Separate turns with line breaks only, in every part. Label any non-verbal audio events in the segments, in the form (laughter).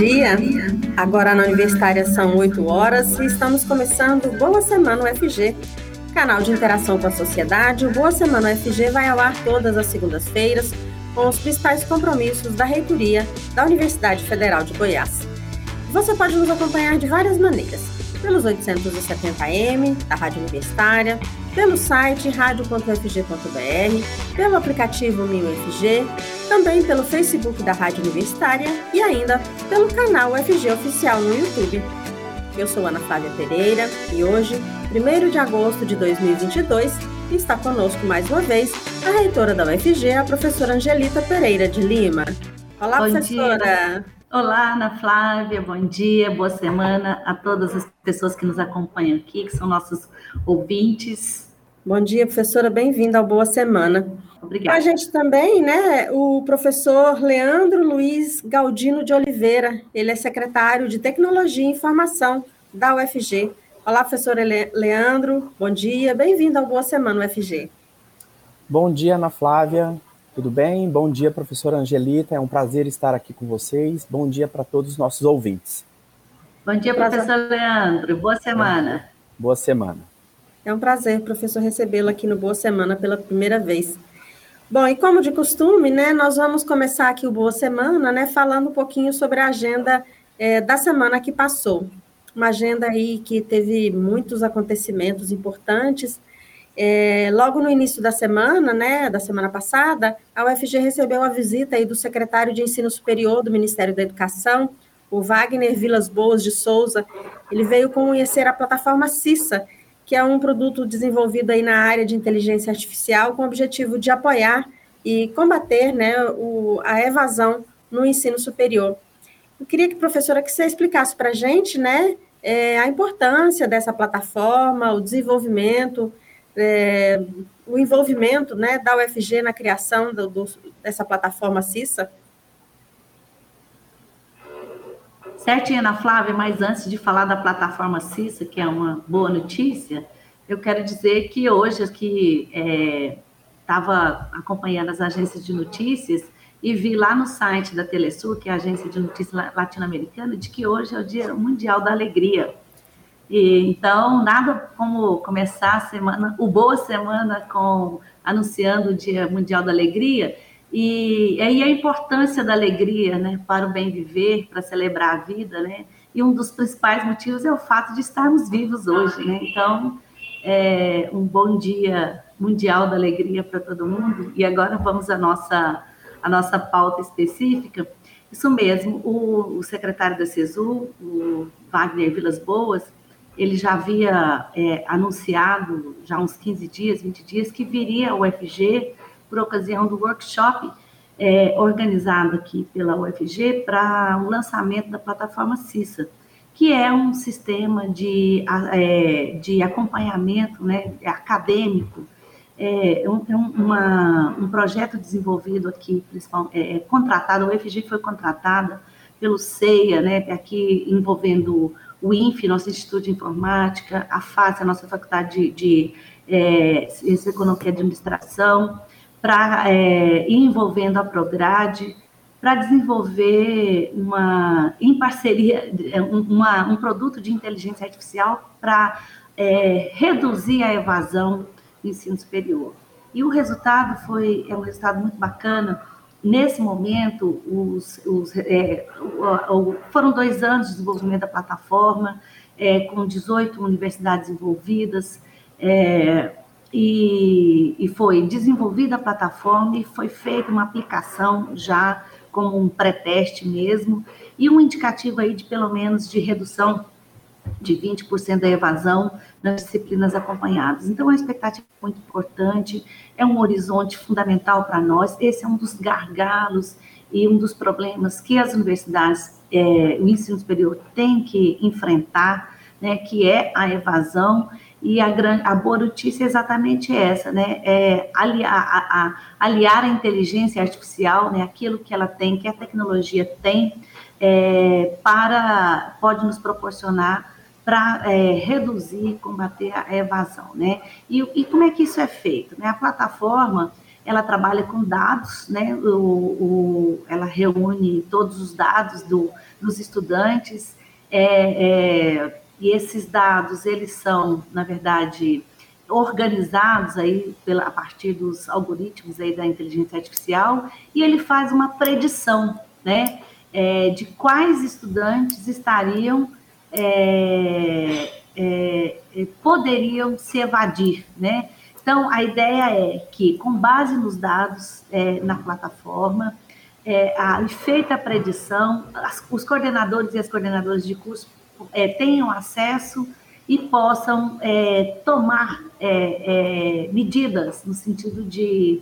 Dia. Agora na Universitária são 8 horas e estamos começando Boa Semana UFG, canal de interação com a sociedade. O Boa Semana UFG vai ao ar todas as segundas-feiras com os principais compromissos da reitoria da Universidade Federal de Goiás. Você pode nos acompanhar de várias maneiras, pelos 870M da Rádio Universitária, pelo site radio.fg.br, pelo aplicativo MinUFG, também pelo Facebook da Rádio Universitária e ainda pelo canal UFG Oficial no YouTube. Eu sou Ana Flávia Pereira e hoje, 1 de agosto de 2022, está conosco mais uma vez a reitora da UFG, a professora Angelita Pereira de Lima. Olá, bom professora!
Dia. Olá, Ana Flávia, bom dia, boa semana a todas as pessoas que nos acompanham aqui, que são nossos ouvintes.
Bom dia, professora, bem-vinda ao Boa Semana.
Obrigada.
A gente também, né, o professor Leandro Luiz Galdino de Oliveira, ele é secretário de Tecnologia e Informação da UFG. Olá, professor Leandro, bom dia, bem-vindo ao Boa Semana UFG.
Bom dia, Ana Flávia, tudo bem? Bom dia, professora Angelita, é um prazer estar aqui com vocês. Bom dia para todos os nossos ouvintes.
Bom dia, professor Leandro, boa semana.
Boa semana.
É um prazer, professor, recebê-lo aqui no Boa Semana pela primeira vez. Bom, e como de costume, né, nós vamos começar aqui o Boa Semana, né, falando um pouquinho sobre a agenda é, da semana que passou. Uma agenda aí que teve muitos acontecimentos importantes. É, logo no início da semana, né, da semana passada, a UFG recebeu a visita aí do secretário de Ensino Superior do Ministério da Educação, o Wagner Vilas Boas de Souza. Ele veio conhecer a plataforma CISA, que é um produto desenvolvido aí na área de inteligência artificial com o objetivo de apoiar e combater né, o, a evasão no ensino superior. Eu queria que, professora, que você explicasse para a gente né, é, a importância dessa plataforma, o desenvolvimento, é, o envolvimento né, da UFG na criação do, do, dessa plataforma CISA.
Certinho, Ana Flávia, mas antes de falar da plataforma CISA, que é uma boa notícia, eu quero dizer que hoje aqui estava é, acompanhando as agências de notícias e vi lá no site da Telesul, que é a agência de notícias latino-americana, de que hoje é o Dia Mundial da Alegria. E, então, nada como começar a semana, o Boa Semana, com anunciando o Dia Mundial da Alegria, e aí a importância da alegria, né, para o bem viver, para celebrar a vida, né? E um dos principais motivos é o fato de estarmos vivos hoje, né? Então, é um bom dia mundial da alegria para todo mundo. E agora vamos à nossa a nossa pauta específica. Isso mesmo, o, o secretário da CESU, o Wagner Vilas Boas, ele já havia é, anunciado, já uns 15 dias, 20 dias, que viria ao UFG por ocasião do workshop é, organizado aqui pela UFG para o lançamento da plataforma CISA, que é um sistema de, é, de acompanhamento né, acadêmico, é um, é uma, um projeto desenvolvido aqui, é, é, contratado, a UFG foi contratada pelo CEIA, né, aqui envolvendo o INF, nosso Instituto de Informática, a FACE, a nossa Faculdade de, de é, Ciência Econômica e Administração, para é, ir envolvendo a Prograde, para desenvolver uma, em parceria, uma, um produto de inteligência artificial para é, reduzir a evasão do ensino superior. E o resultado foi é um resultado muito bacana. Nesse momento, os, os, é, foram dois anos de desenvolvimento da plataforma, é, com 18 universidades envolvidas, é, e, e foi desenvolvida a plataforma e foi feita uma aplicação já como um pré-teste mesmo, e um indicativo aí de pelo menos de redução de 20% da evasão nas disciplinas acompanhadas. Então, é uma expectativa muito importante, é um horizonte fundamental para nós, esse é um dos gargalos e um dos problemas que as universidades, é, o ensino superior tem que enfrentar, né, que é a evasão, e a, grande, a boa notícia é exatamente essa, né? É aliar a, a, aliar a inteligência artificial, né? Aquilo que ela tem, que a tecnologia tem, é, para pode nos proporcionar para é, reduzir, combater a evasão, né? E, e, como é que isso é feito? Né? A plataforma ela trabalha com dados, né? O, o ela reúne todos os dados do, dos estudantes. É, é, e esses dados, eles são, na verdade, organizados aí pela, a partir dos algoritmos aí da inteligência artificial, e ele faz uma predição, né, é, de quais estudantes estariam, é, é, é poderiam se evadir, né, então, a ideia é que, com base nos dados é, na plataforma, é, a, feita a predição, as, os coordenadores e as coordenadoras de curso é, tenham acesso e possam é, tomar é, é medidas no sentido de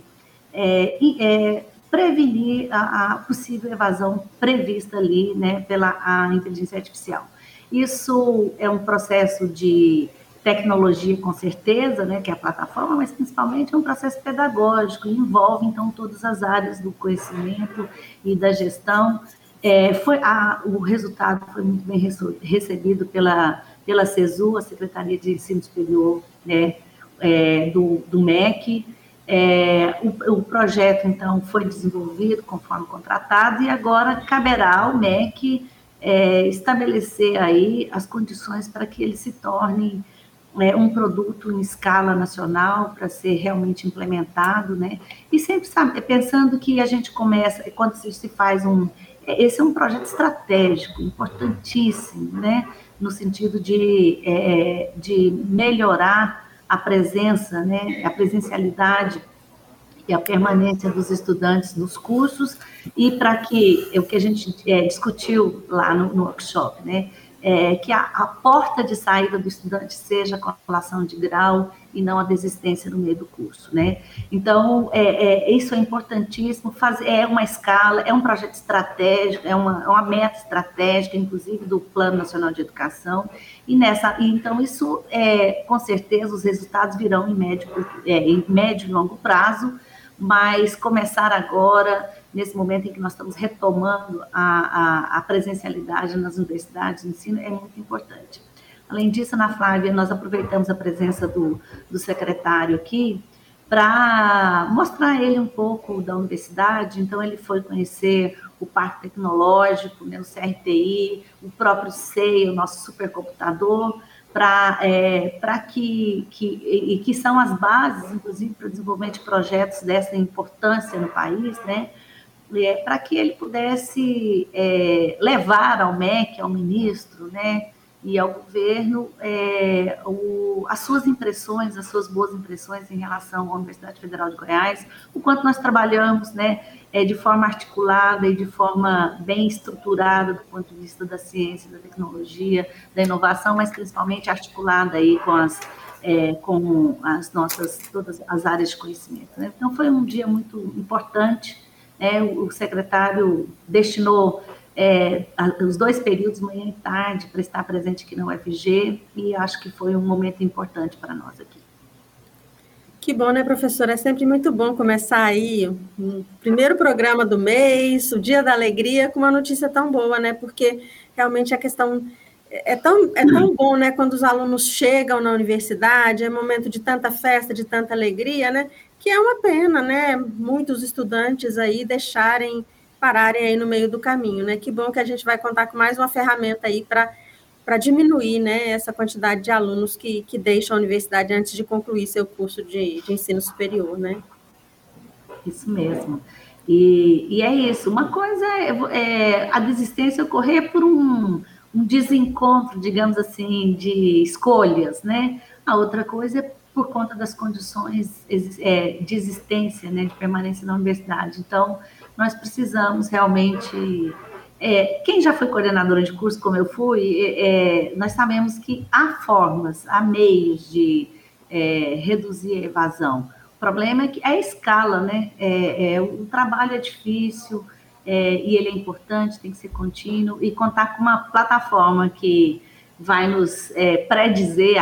é, é, prevenir a, a, possível evasão prevista ali né, pela inteligência artificial. Isso é um processo de tecnologia, com certeza, né, que é a plataforma, mas principalmente é um processo pedagógico, envolve, então, todas as áreas do conhecimento e da gestão, é, foi a, o resultado foi muito bem recebido pela, pela CESU, a Secretaria de Ensino Superior né, é, do, do MEC. É, o, o, projeto, então, foi desenvolvido conforme contratado e agora caberá ao MEC é, estabelecer aí as condições para que ele se torne é, um produto em escala nacional para ser realmente implementado, né? E sempre sabe, pensando que a gente começa, quando se faz um esse é um projeto estratégico, importantíssimo, né? no sentido de, é, de melhorar a presença, né? a presencialidade e a permanência dos estudantes nos cursos e para que é o que a gente é, discutiu lá no, no workshop, né? É, que a, a, porta de saída do estudante seja a correlação de grau e não a desistência no meio do curso, né? Então, é, é, isso é importantíssimo, fazer, é uma escala, é um projeto estratégico, é uma, é uma meta estratégica, inclusive, do Plano Nacional de Educação, e nessa, então, isso, é, com certeza, os resultados virão em médio, é, em médio e longo prazo, mas começar agora nesse momento em que nós estamos retomando a, a, a presencialidade nas universidades de ensino, é muito importante. Além disso, Ana Flávia, nós aproveitamos a presença do, do secretário aqui para mostrar ele um pouco da universidade. Então, ele foi conhecer o Parque Tecnológico, né, o CRTI, o próprio SEI, o nosso supercomputador, para é, que, que, e que são as bases, inclusive, para o desenvolvimento de projetos dessa importância no país, né? É, para que ele pudesse é, levar ao MEC, ao ministro, né, e ao governo é, o, as suas impressões, as suas boas impressões em relação à Universidade Federal de Goiás, o quanto nós trabalhamos, né, é, de forma articulada e de forma bem estruturada do ponto de vista da ciência, da tecnologia, da inovação, mas principalmente articulada aí com as é, com as nossas todas as áreas de conhecimento. Né? Então foi um dia muito importante né, o secretário destinou é, os dois períodos, manhã e tarde, para estar presente aqui na UFG, e acho que foi um momento importante para nós aqui.
Que bom, né, professora? É sempre muito bom começar aí o primeiro programa do mês, o Dia da Alegria, com uma notícia tão boa, né? Porque realmente a questão é tão, é tão (clears throat) bom, né, quando os alunos chegam na universidade, é momento de tanta festa, de tanta alegria, né? Que é uma pena, né? Muitos estudantes aí deixarem, pararem aí no meio do caminho, né? Que bom que a gente vai contar com mais uma ferramenta aí para para diminuir né, essa quantidade de alunos que, que deixam a universidade antes de concluir seu curso de, de ensino superior, né?
Isso mesmo. E, e é isso. Uma coisa é, é a desistência ocorrer por um, um desencontro, digamos assim, de escolhas, né? A outra coisa é por conta das condições é, de existência, né, de permanência na universidade. Então, nós precisamos realmente É, quem já foi coordenadora de curso, como eu fui, é, é nós sabemos que há formas, há meios de é, reduzir a evasão. O problema é que a escala, né? É, o trabalho é difícil e ele é importante, tem que ser contínuo e contar com uma plataforma que vai nos predizer,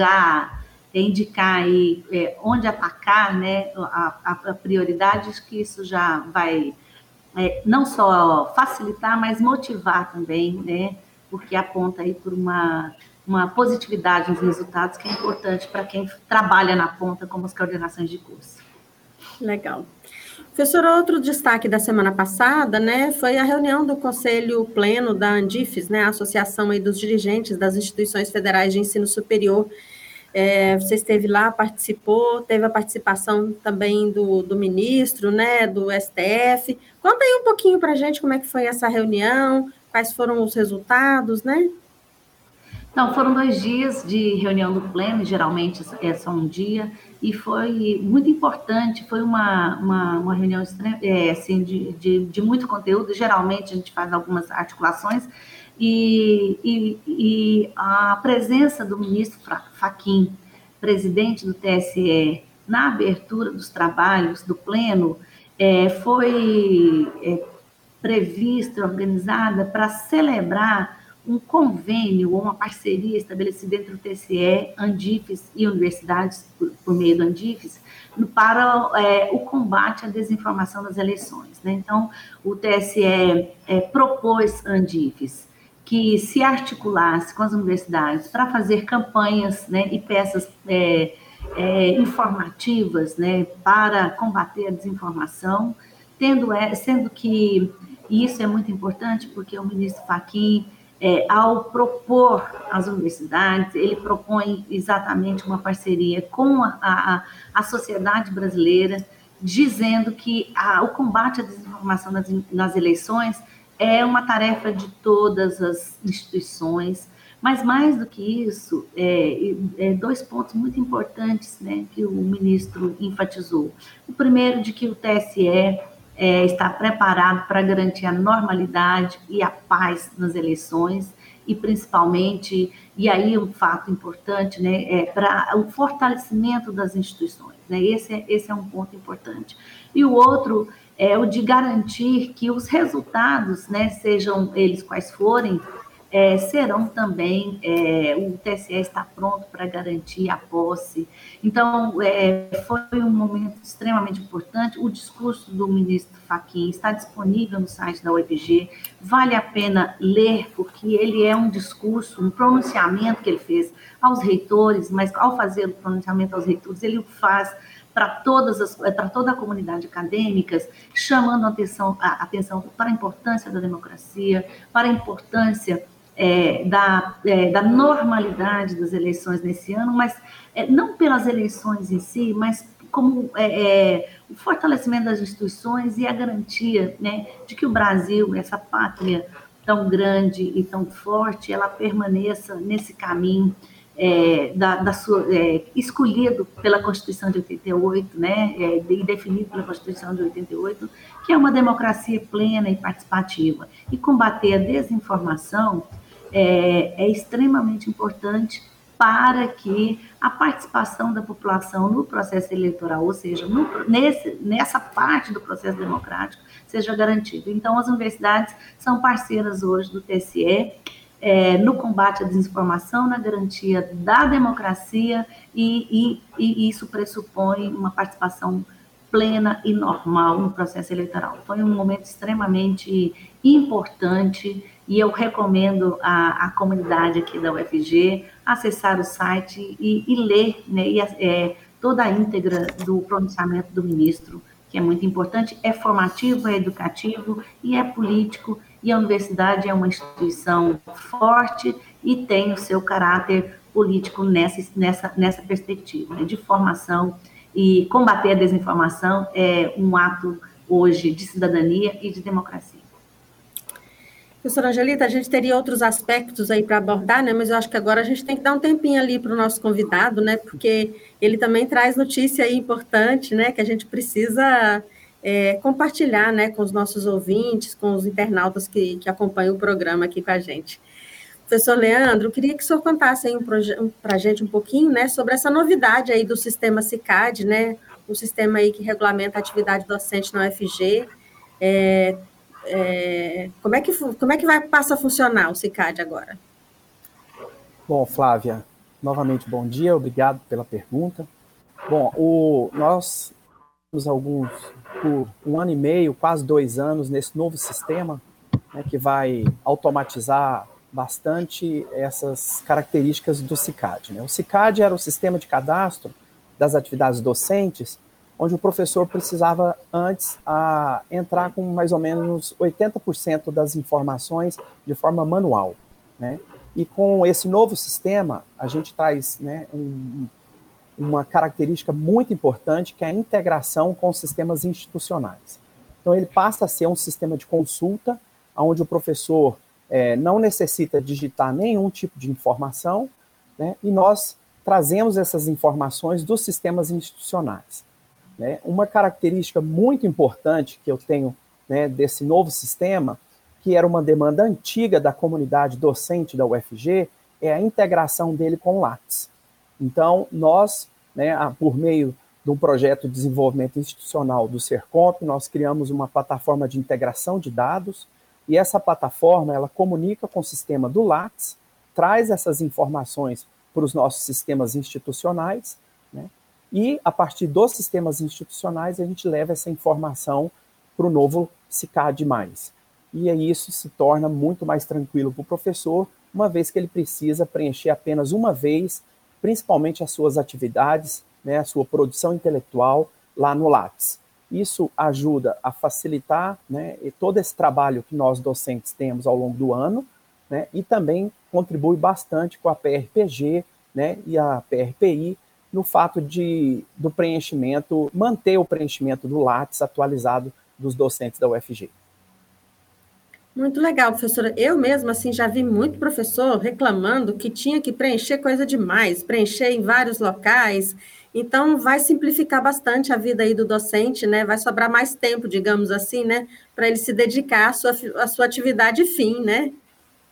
já indicar aí onde atacar, né? A, a, a prioridade, que isso já vai é, não só facilitar, mas motivar também, né? Porque aponta aí por uma, uma positividade nos resultados que é importante para quem trabalha na ponta, como as coordenações de curso.
Legal. Professor, outro destaque da semana passada, né, foi a reunião do Conselho Pleno da Andifes, né, a Associação aí dos Dirigentes das Instituições Federais de Ensino Superior, é, você esteve lá, participou, teve a participação também do, do ministro, né, do STF. Conta aí um pouquinho para a gente como é que foi essa reunião, quais foram os resultados, né?
Então, foram dois dias de reunião do pleno, geralmente é só um dia, e foi muito importante, foi uma, uma, uma reunião é, assim, de, de, de muito conteúdo, geralmente a gente faz algumas articulações, e, e, e a presença do ministro Faquim, presidente do TSE, na abertura dos trabalhos do Pleno, é, foi é, prevista, organizada para celebrar um convênio ou uma parceria estabelecida entre o TSE, Andifes e universidades, por, por meio do Andifes, para é, o combate à desinformação das eleições. Né? Então, o TSE é, propôs Andifes que se articulasse com as universidades para fazer campanhas né, e peças é, é, informativas né, para combater a desinformação, tendo, é, sendo que e isso é muito importante porque o ministro Fachin, é, ao propor às universidades, ele propõe exatamente uma parceria com a, a, a sociedade brasileira, dizendo que a, o combate à desinformação nas, nas eleições é uma tarefa de todas as instituições, mas mais do que isso, é, é, dois pontos muito importantes né, que o ministro enfatizou. O primeiro, de que o TSE é, está preparado para garantir a normalidade e a paz nas eleições, e principalmente, e aí um fato importante, né, é para o fortalecimento das instituições. Né, esse, é, esse é um ponto importante. E o outro é o de garantir que os resultados, né, sejam eles quais forem, é, serão também, é, o TSE está pronto para garantir a posse. Então, é, foi um momento extremamente importante. O discurso do ministro Fachin está disponível no site da UFG, vale a pena ler, porque ele é um discurso, um pronunciamento que ele fez aos reitores, mas ao fazer o pronunciamento aos reitores, ele o faz para todas as, para toda a comunidade acadêmica, chamando a atenção, a atenção para a importância da democracia, para a importância é, da, é, da normalidade das eleições nesse ano, mas é, não pelas eleições em si, mas como o fortalecimento das instituições e a garantia né, de que o Brasil, essa pátria tão grande e tão forte, ela permaneça nesse caminho é, da, da, sua, é, escolhido pela Constituição de 88, né, é, e definido pela Constituição de 88, que é uma democracia plena e participativa. E combater a desinformação é, é extremamente importante para que a participação da população no processo eleitoral, ou seja, no, nesse, nessa parte do processo democrático, seja garantida. Então, as universidades são parceiras hoje do TSE é, no combate à desinformação, na garantia da democracia, e, e, e, isso pressupõe uma participação plena e normal no processo eleitoral. Foi um momento extremamente importante e eu recomendo a comunidade aqui da UFG acessar o site e, e ler né, e, é, toda a íntegra do pronunciamento do ministro, que é muito importante, é formativo, é educativo e é político e a universidade é uma instituição forte e tem o seu caráter político nessa, nessa, nessa perspectiva, né, de formação e combater a desinformação é um ato hoje de cidadania e de democracia.
Professora Angelita, a gente teria outros aspectos aí para abordar, né? Mas eu acho que agora a gente tem que dar um tempinho ali para o nosso convidado, né? Porque ele também traz notícia aí importante, né? Que a gente precisa é, compartilhar né, com os nossos ouvintes, com os internautas que, que acompanham o programa aqui com a gente. Professor Leandro, queria que o senhor contasse um para a gente um pouquinho né, sobre essa novidade aí do sistema CICAD, né, um sistema aí que regulamenta a atividade docente na UFG. É, é, como, é que, como é que vai, passa a funcionar o CICAD agora?
Bom, Flávia, novamente bom dia, obrigado pela pergunta. Bom, o, nós alguns, por um ano e meio, quase dois anos, nesse novo sistema, né, que vai automatizar bastante essas características do CICAD. Né? O CICAD era o sistema de cadastro das atividades docentes, onde o professor precisava antes a, entrar com mais ou menos 80% das informações de forma manual. Né? E com esse novo sistema, a gente traz né, um, uma característica muito importante, que é a integração com sistemas institucionais. Então, ele passa a ser um sistema de consulta, onde o professor é, não necessita digitar nenhum tipo de informação, né, e nós trazemos essas informações dos sistemas institucionais. Né? Uma característica muito importante que eu tenho né, desse novo sistema, que era uma demanda antiga da comunidade docente da UFG, é a integração dele com o Lattes. Então, nós, né, por meio de um projeto de desenvolvimento institucional do Sercomp, nós criamos uma plataforma de integração de dados, e essa plataforma, ela comunica com o sistema do Lattes, traz essas informações para os nossos sistemas institucionais, né, e a partir dos sistemas institucionais a gente leva essa informação para o novo CICAD+. E aí isso se torna muito mais tranquilo para o professor, uma vez que ele precisa preencher apenas uma vez principalmente as suas atividades, né, a sua produção intelectual lá no Lattes. Isso ajuda a facilitar né, todo esse trabalho que nós docentes temos ao longo do ano, né, e também contribui bastante com a PRPG né, e a PRPI no fato de do preenchimento, manter o preenchimento do Lattes atualizado dos docentes da UFG.
Muito legal, professora. Eu mesma, assim, já vi muito professor reclamando que tinha que preencher coisa demais, preencher em vários locais. Então, vai simplificar bastante a vida aí do docente, né? Vai sobrar mais tempo, digamos assim, né? Para ele se dedicar à sua, à sua atividade fim, né?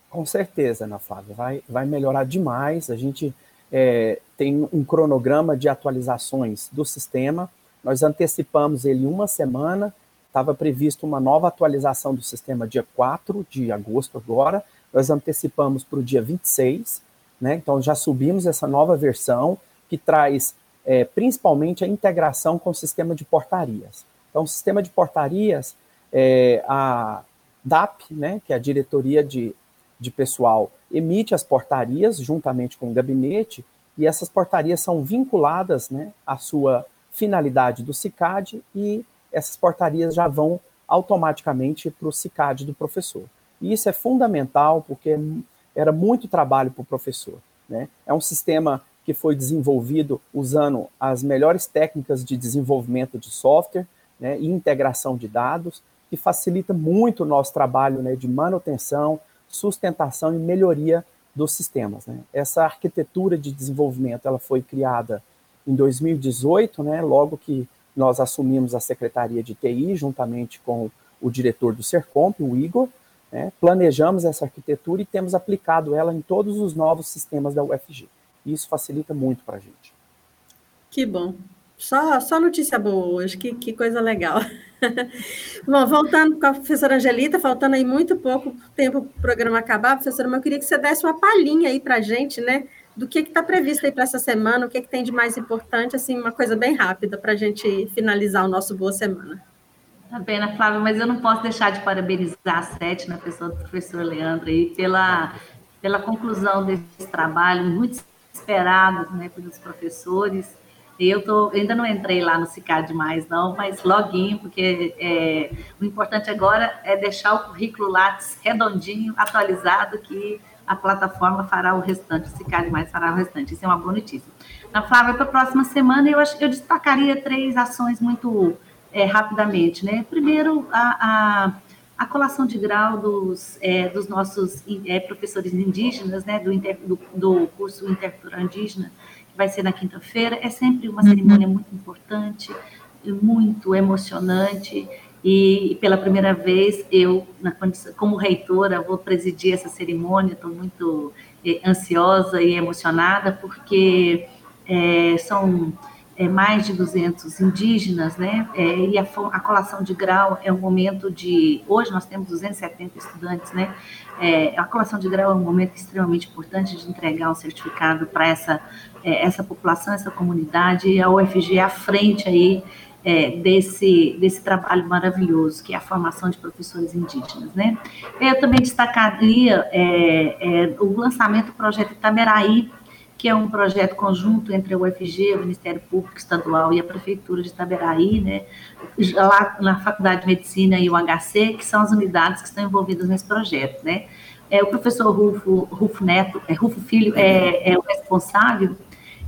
Com certeza, Ana Flávia. Vai, vai melhorar demais. A gente é, tem um cronograma de atualizações do sistema. Nós antecipamos ele uma semana estava previsto uma nova atualização do sistema dia 4 de agosto agora, nós antecipamos para o dia 26, né? Então já subimos essa nova versão que traz é, principalmente a integração com o sistema de portarias. Então, o sistema de portarias, é, a DAP, né, que é a diretoria de, de pessoal, emite as portarias juntamente com o gabinete, e essas portarias são vinculadas né, à sua finalidade do CICAD e essas portarias já vão automaticamente para o CICAD do professor. E isso é fundamental porque era muito trabalho para o professor. Né? É um sistema que foi desenvolvido usando as melhores técnicas de desenvolvimento de software né, e integração de dados, que facilita muito o nosso trabalho né, de manutenção, sustentação e melhoria dos sistemas. Né? Essa arquitetura de desenvolvimento ela foi criada em 2018, né, logo que nós assumimos a Secretaria de TI, juntamente com o diretor do Sercomp, o Igor, né, planejamos essa arquitetura e temos aplicado ela em todos os novos sistemas da UFG. Isso facilita muito para a gente.
Que bom. Só, só notícia boa hoje, que, que coisa legal. (laughs) bom, voltando com a professora Angelita, faltando aí muito pouco tempo para o programa acabar, professora, mas eu queria que você desse uma palhinha aí para a gente, né, do que está previsto aí para essa semana, o que, que tem de mais importante, assim, uma coisa bem rápida para a gente finalizar o nosso Boa Semana.
Tá bem, Flávia, mas eu não posso deixar de parabenizar a Sete, na pessoa do professor Leandro, aí, pela, pela conclusão desse trabalho, muito esperado né, pelos professores. Eu tô, ainda não entrei lá no CICAD mais, não, mas loguinho, porque é, o importante agora é deixar o currículo Lattes redondinho, atualizado, que a plataforma fará o restante, se cabe mais, fará o restante. Isso é uma boa notícia. Na Flávia, para a próxima semana, eu, acho, eu destacaria três ações muito é, rapidamente. Né? Primeiro, a, a, a, colação de grau dos, é, dos nossos é, professores indígenas, né? do, inter, do, do curso Intercultural Indígena, que vai ser na quinta-feira. É sempre uma uhum. cerimônia muito importante muito emocionante e pela primeira vez eu, como reitora, vou presidir essa cerimônia. Estou muito eh, ansiosa e emocionada porque é, são é, mais de 200 indígenas, né? E a, a, colação de grau é um momento de. Hoje nós temos 270 estudantes, né? A colação de grau é um momento extremamente importante de entregar um certificado para essa, essa população, essa comunidade, e a UFG é à frente aí é, desse, desse trabalho maravilhoso, que é a formação de professores indígenas, né? Eu também destacaria é, é, o lançamento do projeto Itameraí, que é um projeto conjunto entre a UFG, o Ministério Público Estadual e a Prefeitura de Itaberaí, né, lá na Faculdade de Medicina e o HC, que são as unidades que estão envolvidas nesse projeto, né. É, o professor Rufo, Rufo Neto, é, Rufo Filho, é, é o responsável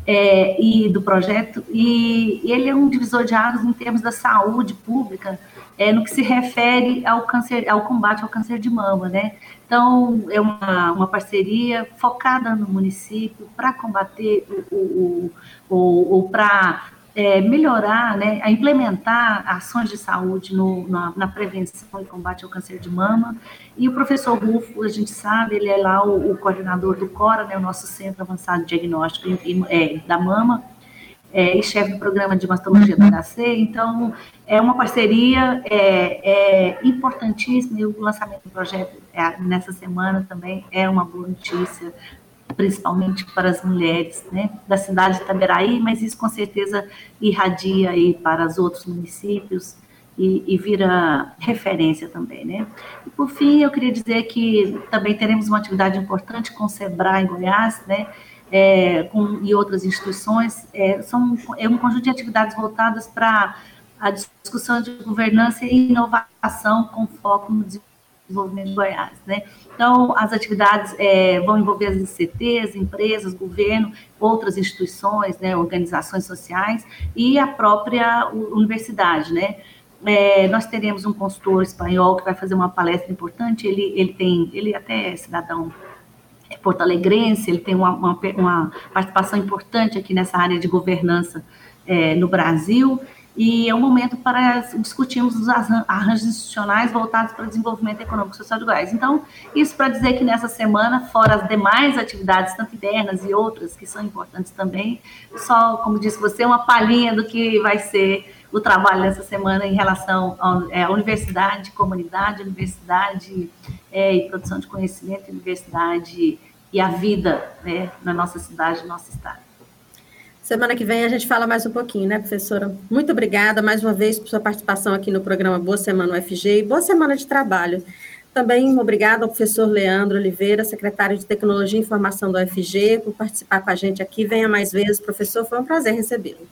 é, e do projeto, e ele é um divisor de águas em termos da saúde pública, é, no que se refere ao câncer, ao combate ao câncer de mama, né? Então, é uma, uma parceria focada no município para combater o, o, o, para é, melhorar, né, a implementar ações de saúde no, na, na, prevenção e combate ao câncer de mama. E o professor Rufo, a gente sabe, ele é lá o, o coordenador do CORA, né, o nosso Centro Avançado de Diagnóstico é, da Mama, é, e chefe do programa de mastologia do HC, então é uma parceria é, é importantíssima e o lançamento do projeto é, nessa semana também é uma boa notícia, principalmente para as mulheres né, da cidade de Itaberaí, mas isso com certeza irradia aí para os outros municípios e, e, vira referência também, né? E por fim, eu queria dizer que também teremos uma atividade importante com o SEBRAE em Goiás, né? é, com, e outras instituições, é, são, é um conjunto de atividades voltadas para a discussão de governança e inovação com foco no desenvolvimento de Goiás. Né? Então, as atividades é, vão envolver as ICTs, empresas, governo, outras instituições, né, organizações sociais e a própria universidade, né? É, nós teremos um consultor espanhol que vai fazer uma palestra importante. Ele, ele tem, ele até é cidadão porto-alegrense, ele tem uma, uma, uma, participação importante aqui nessa área de governança é, no Brasil, e é um momento para discutirmos os arranjos institucionais voltados para o desenvolvimento econômico social de Goiás. Então, isso para dizer que nessa semana, fora as demais atividades, tanto internas e outras, que são importantes também, só, como disse você, uma palhinha do que vai ser o trabalho nessa semana em relação à é, universidade, comunidade, universidade é, e produção de conhecimento, universidade e a vida né, na nossa cidade, no nosso estado.
Semana que vem a gente fala mais um pouquinho, né, professora? Muito obrigada mais uma vez por sua participação aqui no programa Boa Semana UFG e boa semana de trabalho. Também obrigada ao professor Leandro Oliveira, secretário de Tecnologia e Informação do UFG, por participar com a gente aqui. Venha mais vezes, professor, foi um prazer recebê-lo.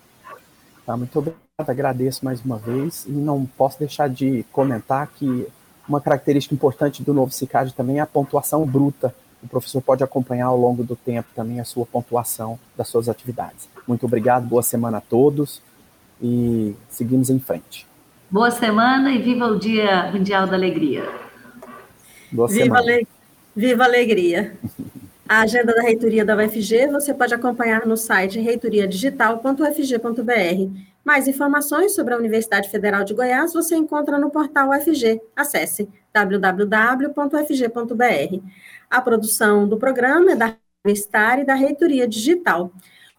Tá, muito obrigado, agradeço mais uma vez e não posso deixar de comentar que uma característica importante do novo CICAD também é a pontuação bruta o professor pode acompanhar ao longo do tempo também a sua pontuação das suas atividades. Muito obrigado, boa semana a todos e seguimos em frente.
Boa semana e viva o Dia Mundial da Alegria.
Boa viva semana. Ale... Viva a alegria. A agenda da reitoria da UFG você pode acompanhar no site reitoriadigital.ufg.br. Mais informações sobre a Universidade Federal de Goiás você encontra no portal UFG. Acesse www.ufg.br. A produção do programa é da Universitária e da Reitoria Digital.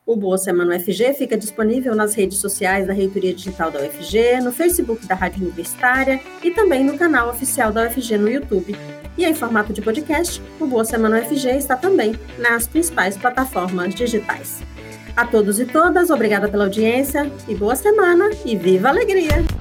O Boa Semana UFG fica disponível nas redes sociais da Reitoria Digital da UFG, no Facebook da Rádio Universitária e também no canal oficial da UFG no YouTube. E em formato de podcast, o Boa Semana UFG está também nas principais plataformas digitais. A todos e todas, obrigada pela audiência e boa semana e viva a alegria!